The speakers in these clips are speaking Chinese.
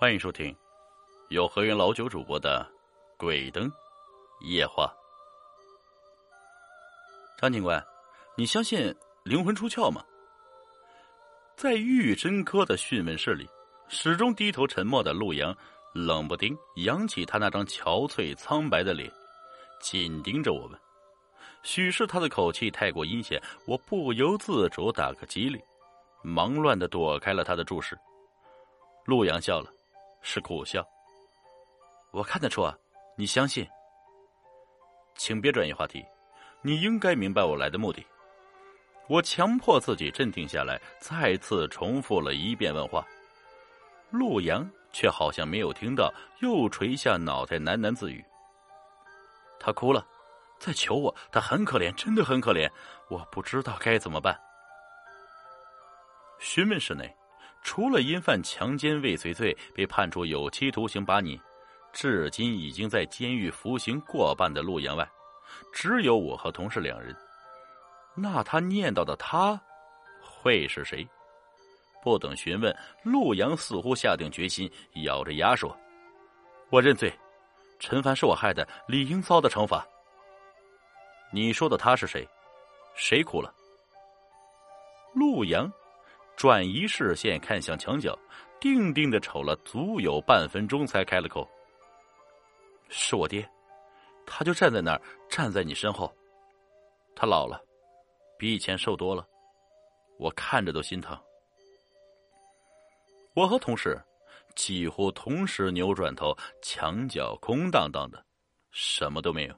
欢迎收听由河源老九主播的《鬼灯夜话》。张警官，你相信灵魂出窍吗？在玉真科的讯问室里，始终低头沉默的陆阳冷不丁扬起他那张憔悴苍白的脸，紧盯着我们。许是他的口气太过阴险，我不由自主打个激灵，忙乱的躲开了他的注视。陆阳笑了。是苦笑。我看得出啊，你相信。请别转移话题，你应该明白我来的目的。我强迫自己镇定下来，再次重复了一遍问话。陆阳却好像没有听到，又垂下脑袋喃喃自语。他哭了，在求我，他很可怜，真的很可怜，我不知道该怎么办。询问室内。除了因犯强奸未遂罪被判处有期徒刑八年，至今已经在监狱服刑过半的陆阳外，只有我和同事两人。那他念叨的他，会是谁？不等询问，陆阳似乎下定决心，咬着牙说：“我认罪，陈凡是我害的，理应遭的惩罚。”你说的他是谁？谁哭了？陆阳。转移视线，看向墙角，定定的瞅了足有半分钟，才开了口：“是我爹，他就站在那儿，站在你身后。他老了，比以前瘦多了，我看着都心疼。”我和同事几乎同时扭转头，墙角空荡荡的，什么都没有。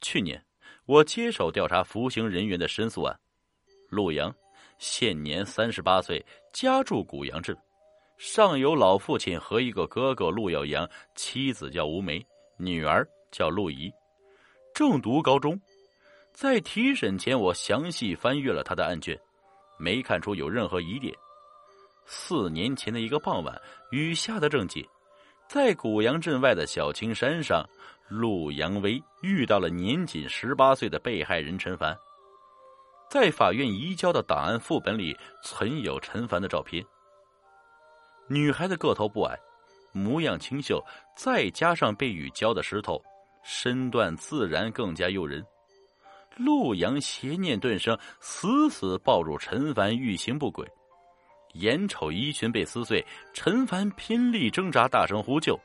去年我接手调查服刑人员的申诉案，陆阳。现年三十八岁，家住古阳镇，上有老父亲和一个哥哥陆耀阳，妻子叫吴梅，女儿叫陆怡，正读高中。在提审前，我详细翻阅了他的案卷，没看出有任何疑点。四年前的一个傍晚，雨下的正急，在古阳镇外的小青山上，陆阳威遇到了年仅十八岁的被害人陈凡。在法院移交的档案副本里存有陈凡的照片。女孩子个头不矮，模样清秀，再加上被雨浇的湿透，身段自然更加诱人。陆阳邪念顿生，死死抱住陈凡，欲行不轨。眼瞅衣裙被撕碎，陈凡拼力挣扎，大声呼救。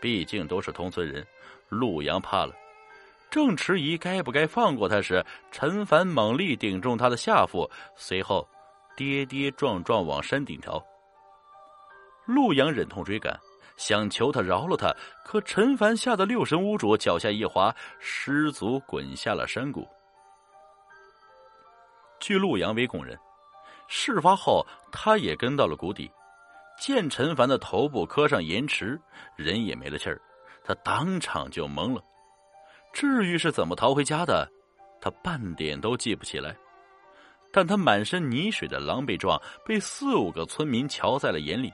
毕竟都是同村人，陆阳怕了。正迟疑该不该放过他时，陈凡猛力顶中他的下腹，随后跌跌撞撞往山顶逃。陆阳忍痛追赶，想求他饶了他，可陈凡吓得六神无主，脚下一滑，失足滚下了山谷。据陆阳为供认，事发后他也跟到了谷底，见陈凡的头部磕上岩池，人也没了气儿，他当场就懵了。至于是怎么逃回家的，他半点都记不起来。但他满身泥水的狼狈状被四五个村民瞧在了眼里。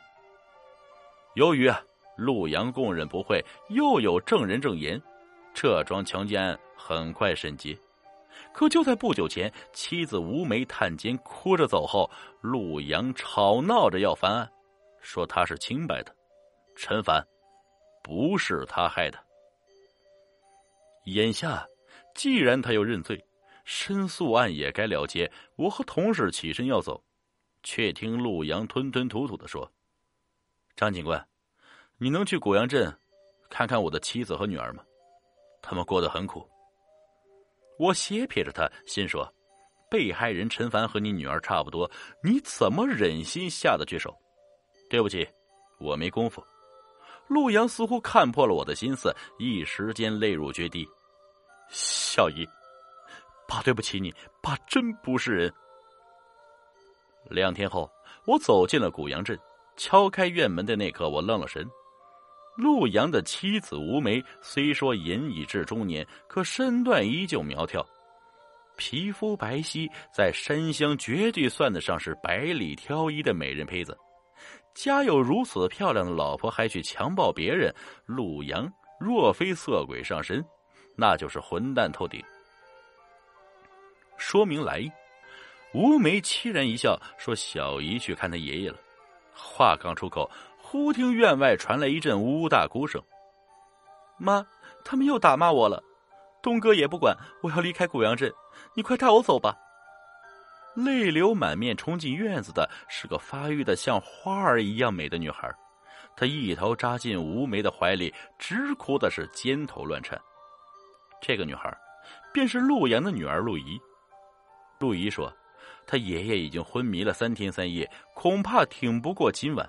由于啊，陆阳供认不讳，又有证人证言，这桩强奸案很快审结。可就在不久前，妻子吴梅探监哭着走后，陆阳吵闹着要翻案，说他是清白的，陈凡不是他害的。眼下，既然他要认罪，申诉案也该了结。我和同事起身要走，却听陆阳吞吞吐吐的说：“张警官，你能去古阳镇看看我的妻子和女儿吗？他们过得很苦。”我斜瞥着他，心说：“被害人陈凡和你女儿差不多，你怎么忍心下得去手？”对不起，我没功夫。陆阳似乎看破了我的心思，一时间泪如决堤。小姨，爸对不起你，爸真不是人。两天后，我走进了古阳镇，敲开院门的那刻，我愣了神。陆阳的妻子吴梅虽说隐已至中年，可身段依旧苗条，皮肤白皙，在山乡绝对算得上是百里挑一的美人胚子。家有如此漂亮的老婆，还去强暴别人，陆阳若非色鬼上身。那就是混蛋透顶。说明来意，吴梅凄然一笑，说：“小姨去看她爷爷了。”话刚出口，忽听院外传来一阵呜呜大哭声。妈，他们又打骂我了。东哥也不管，我要离开古阳镇，你快带我走吧。泪流满面冲进院子的是个发育的像花儿一样美的女孩，她一头扎进吴梅的怀里，直哭的是肩头乱颤。这个女孩，便是陆阳的女儿陆怡。陆怡说：“她爷爷已经昏迷了三天三夜，恐怕挺不过今晚。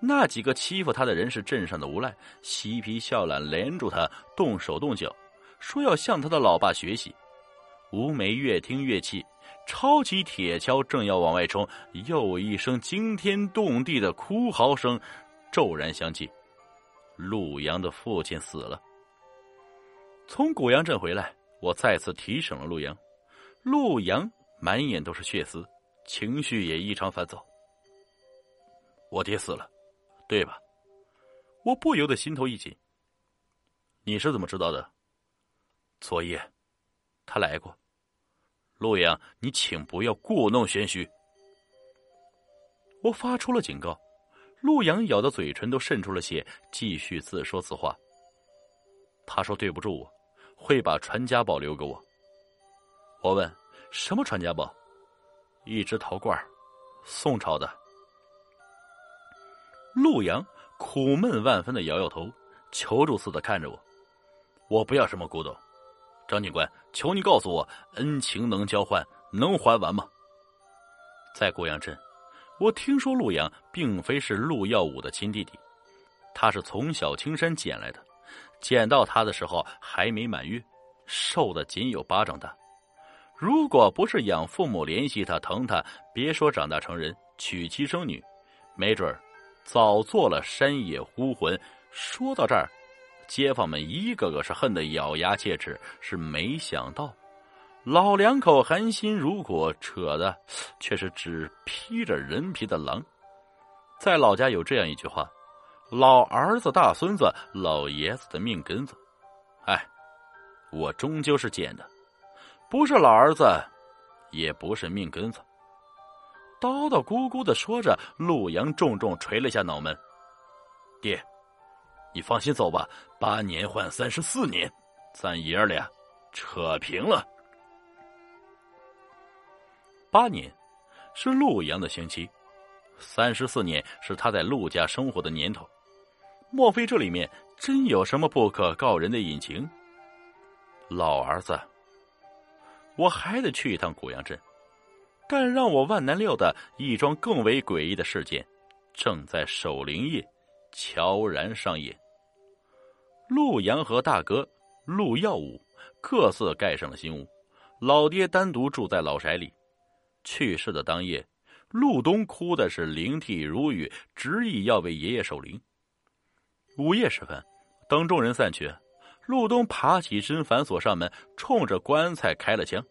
那几个欺负她的人是镇上的无赖，嬉皮笑脸，连住她，动手动脚，说要向他的老爸学习。”吴梅越听越气。抄起铁锹，正要往外冲，又一声惊天动地的哭嚎声骤然响起。陆阳的父亲死了。从古阳镇回来，我再次提审了陆阳。陆阳满眼都是血丝，情绪也异常烦躁。我爹死了，对吧？我不由得心头一紧。你是怎么知道的？昨夜，他来过。陆阳，你请不要故弄玄虚。我发出了警告。陆阳咬的嘴唇都渗出了血，继续自说自话。他说对不住我，会把传家宝留给我。我问什么传家宝？一只陶罐，宋朝的。陆阳苦闷万分的摇摇头，求助似的看着我。我不要什么古董。张警官，求你告诉我，恩情能交换，能还完吗？在古阳镇，我听说陆阳并非是陆耀武的亲弟弟，他是从小青山捡来的，捡到他的时候还没满月，瘦的仅有巴掌大。如果不是养父母怜惜他、疼他，别说长大成人，娶妻生女，没准儿早做了山野孤魂。说到这儿。街坊们一个个是恨得咬牙切齿，是没想到，老两口含辛茹苦，扯的却是只披着人皮的狼。在老家有这样一句话：“老儿子大孙子，老爷子的命根子。”哎，我终究是捡的，不是老儿子，也不是命根子。叨叨咕咕的说着，陆阳重重捶了下脑门：“爹。”你放心走吧，八年换三十四年，咱爷儿俩扯平了。八年是陆阳的刑期，三十四年是他在陆家生活的年头。莫非这里面真有什么不可告人的隐情？老儿子，我还得去一趟古阳镇，但让我万难料的一桩更为诡异的事件，正在守灵夜悄然上演。陆阳和大哥陆耀武各自盖上了新屋，老爹单独住在老宅里。去世的当夜，陆东哭的是灵涕如雨，执意要为爷爷守灵。午夜时分，等众人散去，陆东爬起身反锁上门，冲着棺材开了枪：“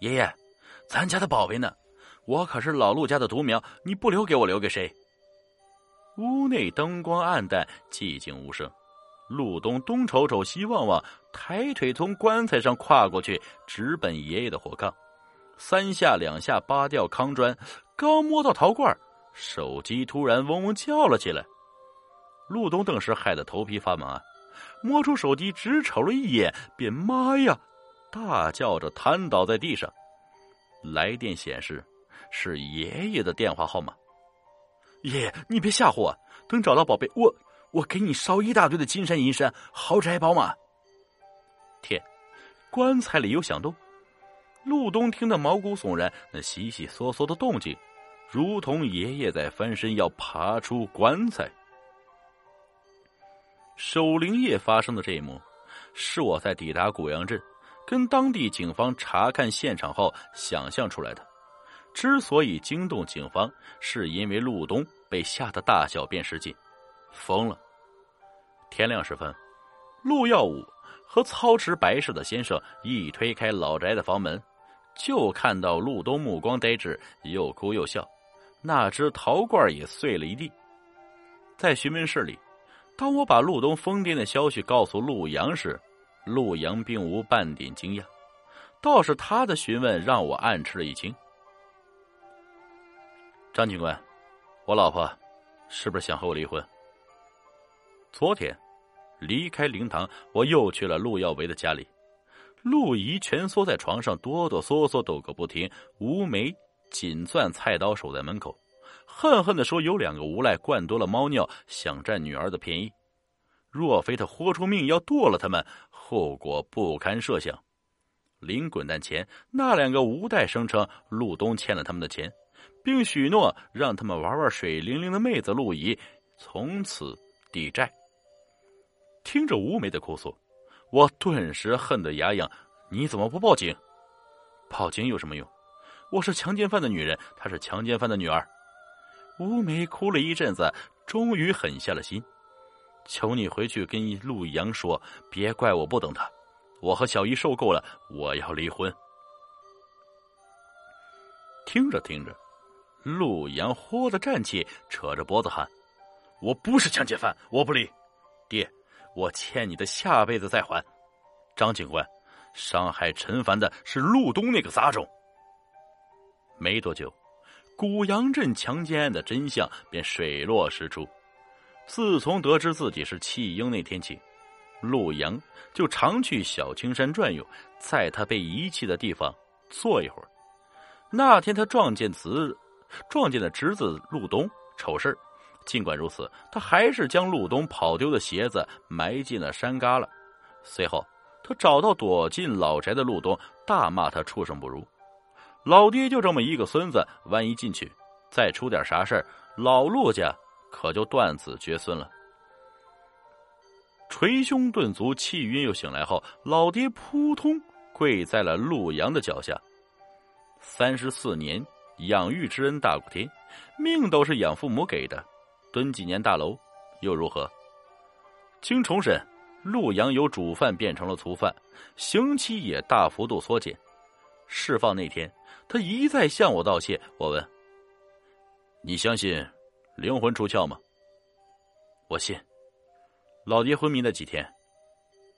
爷爷，咱家的宝贝呢？我可是老陆家的独苗，你不留给我，留给谁？”屋内灯光暗淡，寂静无声。陆东东瞅瞅西望望，抬腿从棺材上跨过去，直奔爷爷的火炕，三下两下扒掉炕砖，刚摸到陶罐，手机突然嗡嗡叫了起来。陆东顿时害得头皮发麻，摸出手机只瞅了一眼，便妈呀，大叫着瘫倒在地上。来电显示是爷爷的电话号码。爷爷，你别吓唬我，等找到宝贝，我。我给你烧一大堆的金山银山、豪宅宝马。天，棺材里有响动。陆东听得毛骨悚然，那悉悉嗦嗦的动静，如同爷爷在翻身要爬出棺材。守灵夜发生的这一幕，是我在抵达古阳镇，跟当地警方查看现场后想象出来的。之所以惊动警方，是因为陆东被吓得大小便失禁。疯了！天亮时分，陆耀武和操持白事的先生一推开老宅的房门，就看到陆东目光呆滞，又哭又笑，那只陶罐也碎了一地。在询问室里，当我把陆东疯癫的消息告诉陆阳时，陆阳并无半点惊讶，倒是他的询问让我暗吃了一惊。张警官，我老婆。是不是想和我离婚？昨天离开灵堂，我又去了陆耀维的家里。陆怡蜷缩在床上，哆哆嗦嗦，抖个不停。吴梅紧攥菜刀，守在门口，恨恨的说：“有两个无赖灌多了猫尿，想占女儿的便宜。若非他豁出命要剁了他们，后果不堪设想。”临滚蛋前，那两个无赖声称陆东欠了他们的钱，并许诺让他们玩玩水灵灵的妹子陆怡，从此抵债。听着吴梅的哭诉。我顿时恨得牙痒，你怎么不报警？报警有什么用？我是强奸犯的女人，她是强奸犯的女儿。吴梅哭了一阵子，终于狠下了心。求你回去跟陆阳说，别怪我不等他。我和小姨受够了，我要离婚。听着听着，陆阳豁的站起，扯着脖子喊：“我不是强奸犯，我不离，爹。”我欠你的，下辈子再还。张警官，伤害陈凡的是陆东那个杂种。没多久，古阳镇强奸案的真相便水落石出。自从得知自己是弃婴那天起，陆阳就常去小青山转悠，在他被遗弃的地方坐一会儿。那天他撞见子，撞见了侄子陆东，丑事尽管如此，他还是将陆东跑丢的鞋子埋进了山旮旯。随后，他找到躲进老宅的陆东，大骂他畜生不如。老爹就这么一个孙子，万一进去再出点啥事老陆家可就断子绝孙了。捶胸顿足、气晕又醒来后，老爹扑通跪在了陆阳的脚下。三十四年养育之恩大过天，命都是养父母给的。蹲几年大楼又如何？经重审，陆阳由主犯变成了从犯，刑期也大幅度缩减。释放那天，他一再向我道谢。我问：“你相信灵魂出窍吗？”我信。老爹昏迷那几天，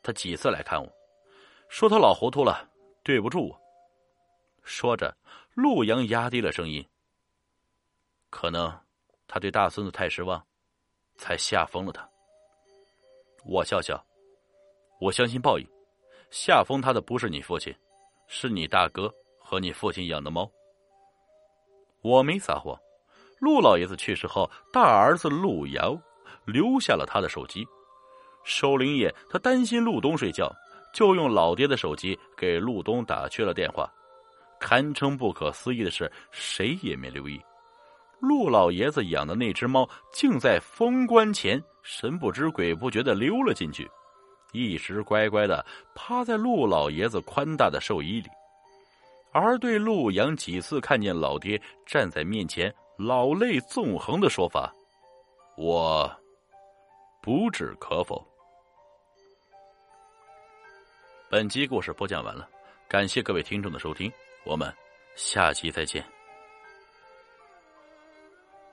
他几次来看我，说他老糊涂了，对不住我。说着，陆阳压低了声音：“可能。”他对大孙子太失望，才吓疯了他。我笑笑，我相信报应，吓疯他的不是你父亲，是你大哥和你父亲养的猫。我没撒谎。陆老爷子去世后，大儿子陆瑶留下了他的手机。守灵夜，他担心陆东睡觉，就用老爹的手机给陆东打去了电话。堪称不可思议的是，谁也没留意。陆老爷子养的那只猫，竟在封棺前神不知鬼不觉的溜了进去，一直乖乖的趴在陆老爷子宽大的寿衣里。而对陆阳几次看见老爹站在面前，老泪纵横的说法，我不置可否。本集故事播讲完了，感谢各位听众的收听，我们下期再见。